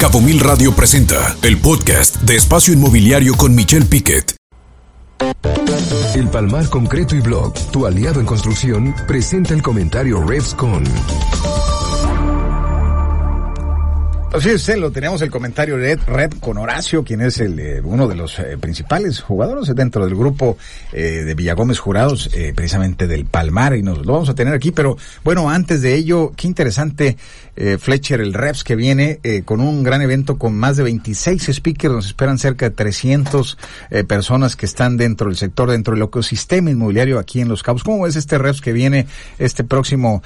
Cabo Mil Radio presenta el podcast de Espacio Inmobiliario con Michelle Piquet. El Palmar Concreto y Blog, tu aliado en construcción, presenta el comentario Revs con. Así lo tenemos el comentario Red Red con Horacio, quien es el eh, uno de los eh, principales jugadores dentro del grupo eh, de Villagómez Jurados, precisamente del Palmar, y nos lo vamos a tener aquí. Pero bueno, antes de ello, qué interesante Fletcher, el Reps que viene con un gran evento con más de 26 speakers, nos esperan cerca de 300 personas que están dentro del sector, dentro del ecosistema inmobiliario aquí en Los Cabos. ¿Cómo es este Reps que viene este próximo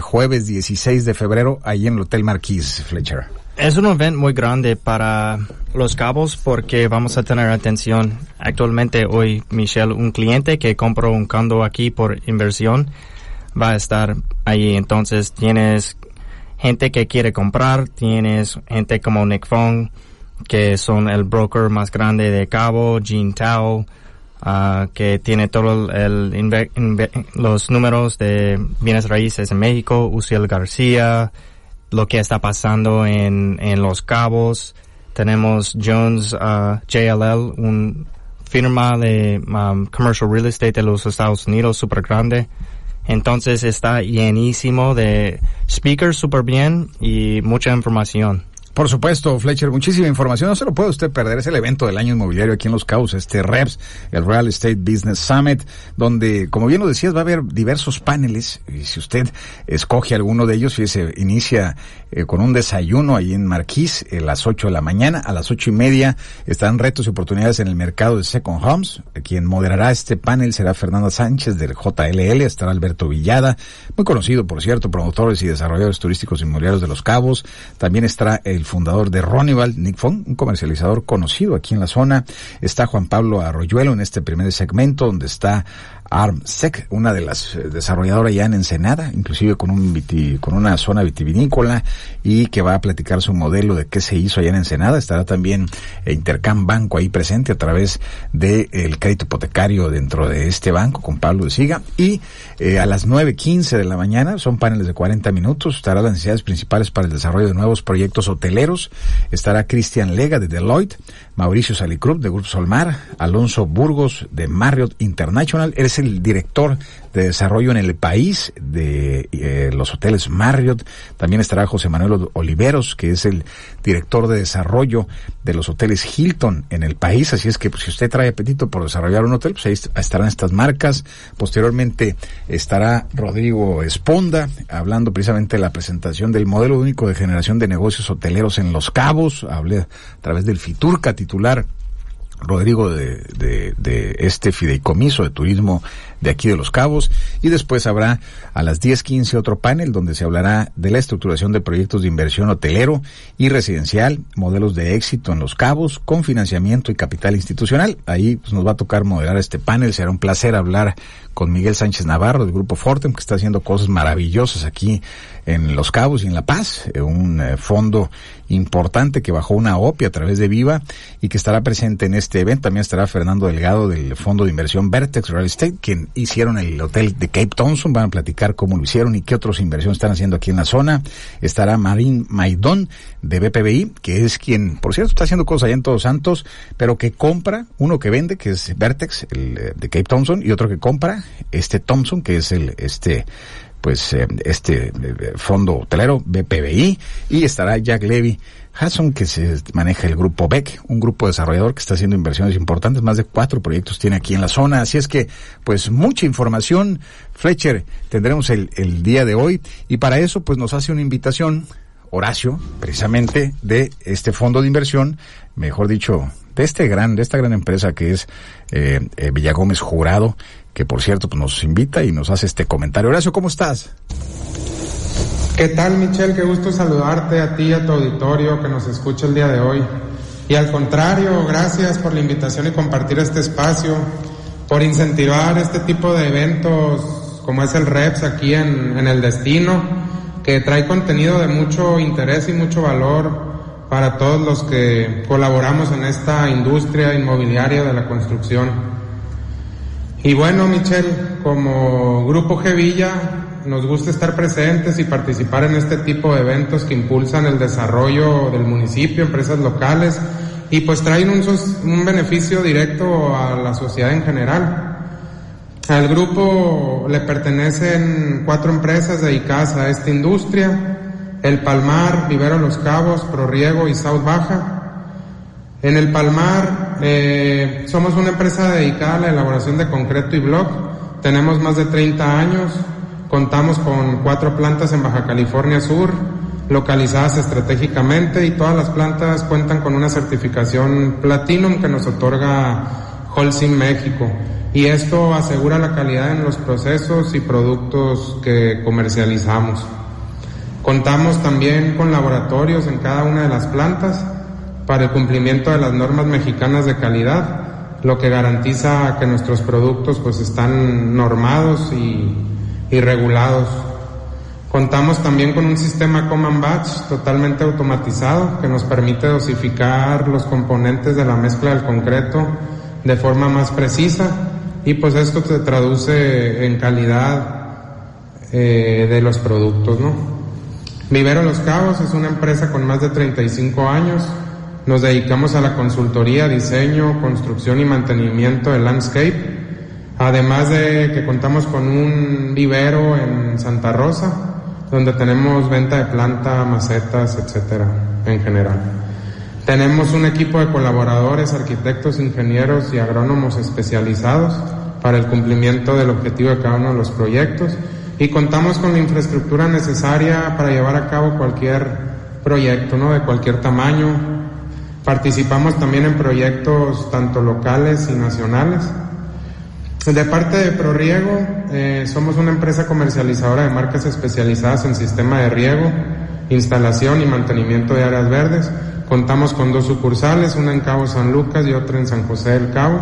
jueves 16 de febrero ahí en el Hotel Marquis, Fletcher? Es un evento muy grande para los cabos porque vamos a tener atención. Actualmente hoy, Michelle, un cliente que compró un condo aquí por inversión va a estar ahí. Entonces tienes gente que quiere comprar, tienes gente como Nick Fong, que son el broker más grande de Cabo, Jean Tao, uh, que tiene todos los números de bienes raíces en México, Uciel García, lo que está pasando en, en Los Cabos. Tenemos Jones uh, JLL, un firma de um, commercial real estate de los Estados Unidos súper grande. Entonces está llenísimo de speakers súper bien y mucha información. Por supuesto, Fletcher, muchísima información. No se lo puede usted perder. Es el evento del año inmobiliario aquí en Los Cabos, este REPS, el Real Estate Business Summit, donde, como bien lo decías, va a haber diversos paneles. Y si usted escoge alguno de ellos, fíjese, inicia eh, con un desayuno ahí en Marquís a las 8 de la mañana. A las ocho y media están retos y oportunidades en el mercado de Second Homes. Quien moderará este panel será Fernanda Sánchez del JLL. Estará Alberto Villada, muy conocido, por cierto, promotores y desarrolladores turísticos inmobiliarios de Los Cabos. También estará el fundador de Ronival, Nick Fong, un comercializador conocido aquí en la zona. Está Juan Pablo Arroyuelo en este primer segmento, donde está ARMSEC, una de las eh, desarrolladoras ya en Ensenada, inclusive con un con una zona vitivinícola y que va a platicar su modelo de qué se hizo allá en Ensenada. Estará también Intercam Banco ahí presente a través del el crédito hipotecario dentro de este banco con Pablo de Siga. Y eh, a las 9.15 de la mañana, son paneles de 40 minutos, estará las necesidades principales para el desarrollo de nuevos proyectos hoteleros. Estará Cristian Lega de Deloitte, Mauricio Salicrup de Grupo Solmar, Alonso Burgos de Marriott International. El director de desarrollo en el país de eh, los hoteles Marriott. También estará José Manuel Oliveros, que es el director de desarrollo de los hoteles Hilton en el país. Así es que pues, si usted trae apetito por desarrollar un hotel, pues ahí estarán estas marcas. Posteriormente estará Rodrigo Esponda, hablando precisamente de la presentación del modelo único de generación de negocios hoteleros en Los Cabos. Hablé a través del Fiturca titular Rodrigo de, de, de, este fideicomiso de turismo de aquí de Los Cabos y después habrá a las 10.15 otro panel donde se hablará de la estructuración de proyectos de inversión hotelero y residencial, modelos de éxito en Los Cabos con financiamiento y capital institucional. Ahí pues, nos va a tocar moderar este panel, será un placer hablar con Miguel Sánchez Navarro del Grupo Fortem que está haciendo cosas maravillosas aquí en Los Cabos y en La Paz, eh, un eh, fondo importante que bajó una OPI a través de Viva y que estará presente en este evento. También estará Fernando Delgado del Fondo de Inversión Vertex Real Estate, quien hicieron el hotel de Cape Thompson. Van a platicar cómo lo hicieron y qué otras inversiones están haciendo aquí en la zona. Estará Marín Maidón de BPBI, que es quien, por cierto, está haciendo cosas allá en Todos Santos, pero que compra, uno que vende, que es Vertex, el eh, de Cape Thompson, y otro que compra, este Thompson, que es el, este, pues eh, este eh, fondo hotelero BPBI y estará Jack Levy Hudson que se maneja el grupo BEC, un grupo desarrollador que está haciendo inversiones importantes, más de cuatro proyectos tiene aquí en la zona, así es que pues mucha información. Fletcher tendremos el, el día de hoy. Y para eso pues nos hace una invitación Horacio, precisamente de este fondo de inversión, mejor dicho, de este gran, de esta gran empresa que es eh, eh Villagómez Jurado, que por cierto pues, nos invita y nos hace este comentario. Horacio, ¿cómo estás? ¿Qué tal, Michelle? Qué gusto saludarte a ti a tu auditorio que nos escucha el día de hoy. Y al contrario, gracias por la invitación y compartir este espacio, por incentivar este tipo de eventos como es el REPS aquí en el destino, que trae contenido de mucho interés y mucho valor para todos los que colaboramos en esta industria inmobiliaria de la construcción. Y bueno, Michelle, como Grupo G Villa, nos gusta estar presentes y participar en este tipo de eventos que impulsan el desarrollo del municipio, empresas locales y pues traen un, un beneficio directo a la sociedad en general. Al grupo le pertenecen cuatro empresas dedicadas a esta industria, El Palmar, Vivero Los Cabos, Prorriego y South Baja. En El Palmar eh, somos una empresa dedicada a la elaboración de concreto y block. Tenemos más de 30 años, contamos con cuatro plantas en Baja California Sur, localizadas estratégicamente y todas las plantas cuentan con una certificación Platinum que nos otorga Holcim México y esto asegura la calidad en los procesos y productos que comercializamos. Contamos también con laboratorios en cada una de las plantas para el cumplimiento de las normas mexicanas de calidad, lo que garantiza que nuestros productos pues están normados y, y regulados. Contamos también con un sistema Common Batch totalmente automatizado que nos permite dosificar los componentes de la mezcla del concreto de forma más precisa y pues esto se traduce en calidad eh, de los productos, ¿no? Vivero Los Cabos es una empresa con más de 35 años. Nos dedicamos a la consultoría, diseño, construcción y mantenimiento del landscape. Además de que contamos con un vivero en Santa Rosa, donde tenemos venta de planta, macetas, etcétera, en general. Tenemos un equipo de colaboradores, arquitectos, ingenieros y agrónomos especializados para el cumplimiento del objetivo de cada uno de los proyectos y contamos con la infraestructura necesaria para llevar a cabo cualquier proyecto, ¿no? De cualquier tamaño. Participamos también en proyectos tanto locales y nacionales. De parte de ProRiego, eh, somos una empresa comercializadora de marcas especializadas en sistema de riego, instalación y mantenimiento de áreas verdes. Contamos con dos sucursales, una en Cabo San Lucas y otra en San José del Cabo.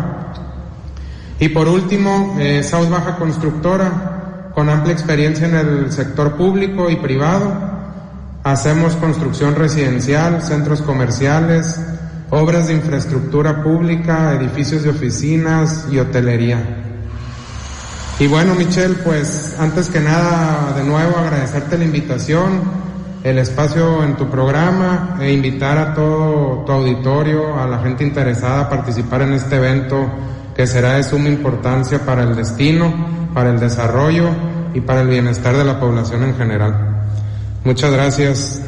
Y por último, eh, South Baja Constructora, con amplia experiencia en el sector público y privado. Hacemos construcción residencial, centros comerciales, obras de infraestructura pública, edificios de oficinas y hotelería. Y bueno, Michelle, pues antes que nada, de nuevo agradecerte la invitación, el espacio en tu programa e invitar a todo tu auditorio, a la gente interesada a participar en este evento que será de suma importancia para el destino, para el desarrollo y para el bienestar de la población en general. Muchas gracias.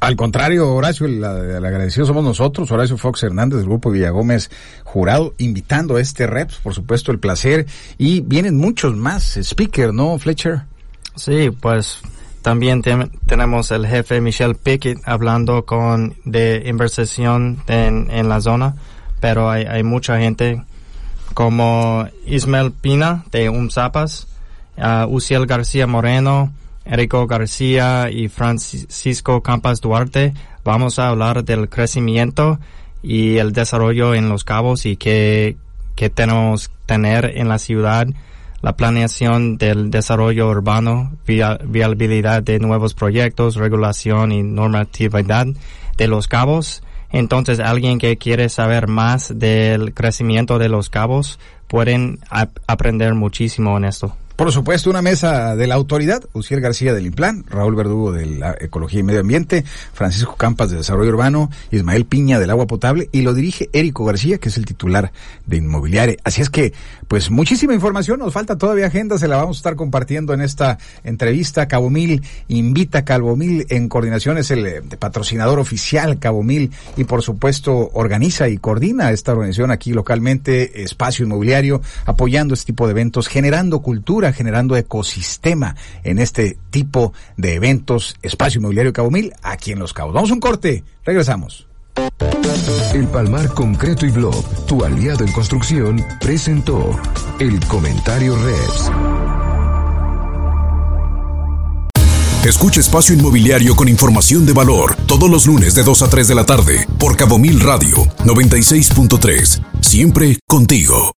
Al contrario, Horacio, el, el, agradecido somos nosotros, Horacio Fox Hernández del Grupo Villagómez Jurado, invitando a este REPS, por supuesto, el placer. Y vienen muchos más speaker, ¿no, Fletcher? Sí, pues también te, tenemos el jefe Michelle Pickett hablando con de inversión en, en la zona, pero hay, hay, mucha gente como Ismael Pina de UMSAPAS, uh, Uciel García Moreno, Erico García y Francisco Campas Duarte. Vamos a hablar del crecimiento y el desarrollo en los cabos y que, que tenemos que tener en la ciudad, la planeación del desarrollo urbano, via, viabilidad de nuevos proyectos, regulación y normatividad de los cabos. Entonces, alguien que quiere saber más del crecimiento de los cabos, pueden ap aprender muchísimo en esto. Por supuesto, una mesa de la autoridad, Uciel García del Implan, Raúl Verdugo de la Ecología y Medio Ambiente, Francisco Campas de Desarrollo Urbano, Ismael Piña del Agua Potable y lo dirige Érico García, que es el titular de Inmobiliaria. Así es que, pues muchísima información, nos falta todavía agenda, se la vamos a estar compartiendo en esta entrevista. Cabo Mil invita a Cabo Mil en coordinación, es el eh, patrocinador oficial Cabo Mil y por supuesto organiza y coordina esta organización aquí localmente, Espacio Inmobiliario, apoyando este tipo de eventos, generando cultura generando ecosistema en este tipo de eventos, Espacio Inmobiliario Cabo Mil, aquí en Los Cabos. Vamos a un corte, regresamos. El Palmar Concreto y Blog, tu aliado en construcción, presentó el comentario Reps. Escucha Espacio Inmobiliario con información de valor todos los lunes de 2 a 3 de la tarde por Cabo Mil Radio 96.3. Siempre contigo.